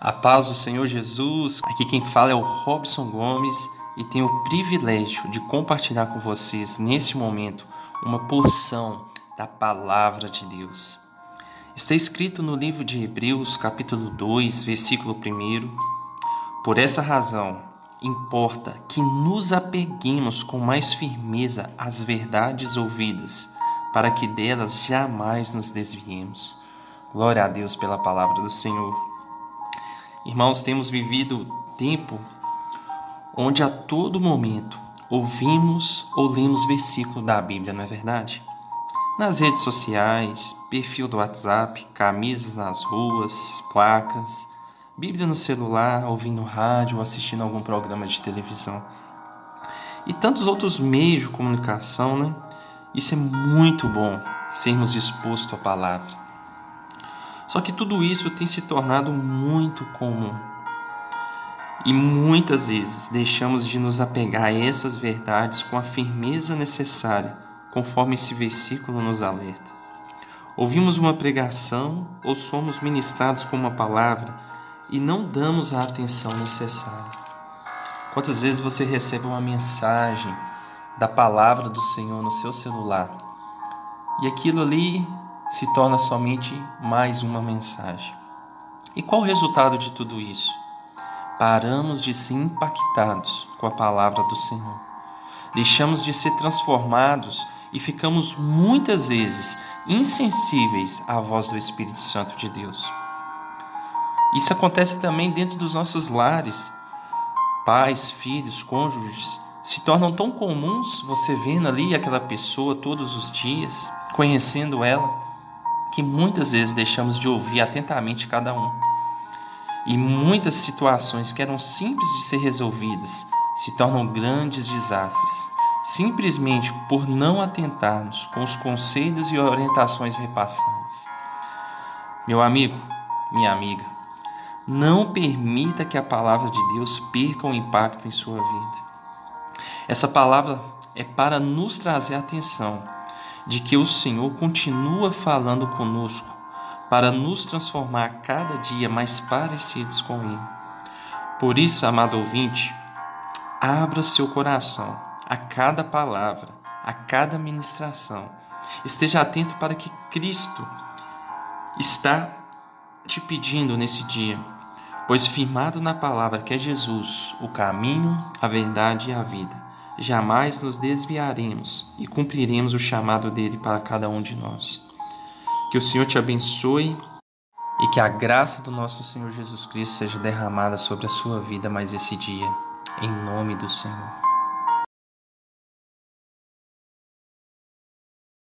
A paz do Senhor Jesus. Aqui quem fala é o Robson Gomes e tenho o privilégio de compartilhar com vocês neste momento uma porção da palavra de Deus. Está escrito no livro de Hebreus, capítulo 2, versículo 1. Por essa razão, importa que nos apeguemos com mais firmeza às verdades ouvidas, para que delas jamais nos desviemos. Glória a Deus pela palavra do Senhor. Irmãos, temos vivido tempo onde a todo momento ouvimos ou lemos versículo da Bíblia, não é verdade? Nas redes sociais, perfil do WhatsApp, camisas nas ruas, placas, Bíblia no celular, ouvindo rádio assistindo algum programa de televisão. E tantos outros meios de comunicação, né? Isso é muito bom, sermos expostos à palavra. Só que tudo isso tem se tornado muito comum. E muitas vezes deixamos de nos apegar a essas verdades com a firmeza necessária, conforme esse versículo nos alerta. Ouvimos uma pregação ou somos ministrados com uma palavra e não damos a atenção necessária. Quantas vezes você recebe uma mensagem da palavra do Senhor no seu celular e aquilo ali se torna somente mais uma mensagem. E qual o resultado de tudo isso? Paramos de ser impactados com a palavra do Senhor. Deixamos de ser transformados e ficamos muitas vezes insensíveis à voz do Espírito Santo de Deus. Isso acontece também dentro dos nossos lares. Pais, filhos, cônjuges se tornam tão comuns você vendo ali aquela pessoa todos os dias, conhecendo ela que muitas vezes deixamos de ouvir atentamente cada um. E muitas situações que eram simples de ser resolvidas se tornam grandes desastres, simplesmente por não atentarmos com os conselhos e orientações repassadas. Meu amigo, minha amiga, não permita que a palavra de Deus perca o um impacto em sua vida. Essa palavra é para nos trazer atenção de que o Senhor continua falando conosco para nos transformar cada dia mais parecidos com Ele. Por isso, amado ouvinte, abra seu coração a cada palavra, a cada ministração. Esteja atento para que Cristo está te pedindo nesse dia, pois firmado na palavra que é Jesus, o caminho, a verdade e a vida jamais nos desviaremos e cumpriremos o chamado dele para cada um de nós. Que o Senhor te abençoe e que a graça do nosso Senhor Jesus Cristo seja derramada sobre a sua vida mais esse dia, em nome do Senhor.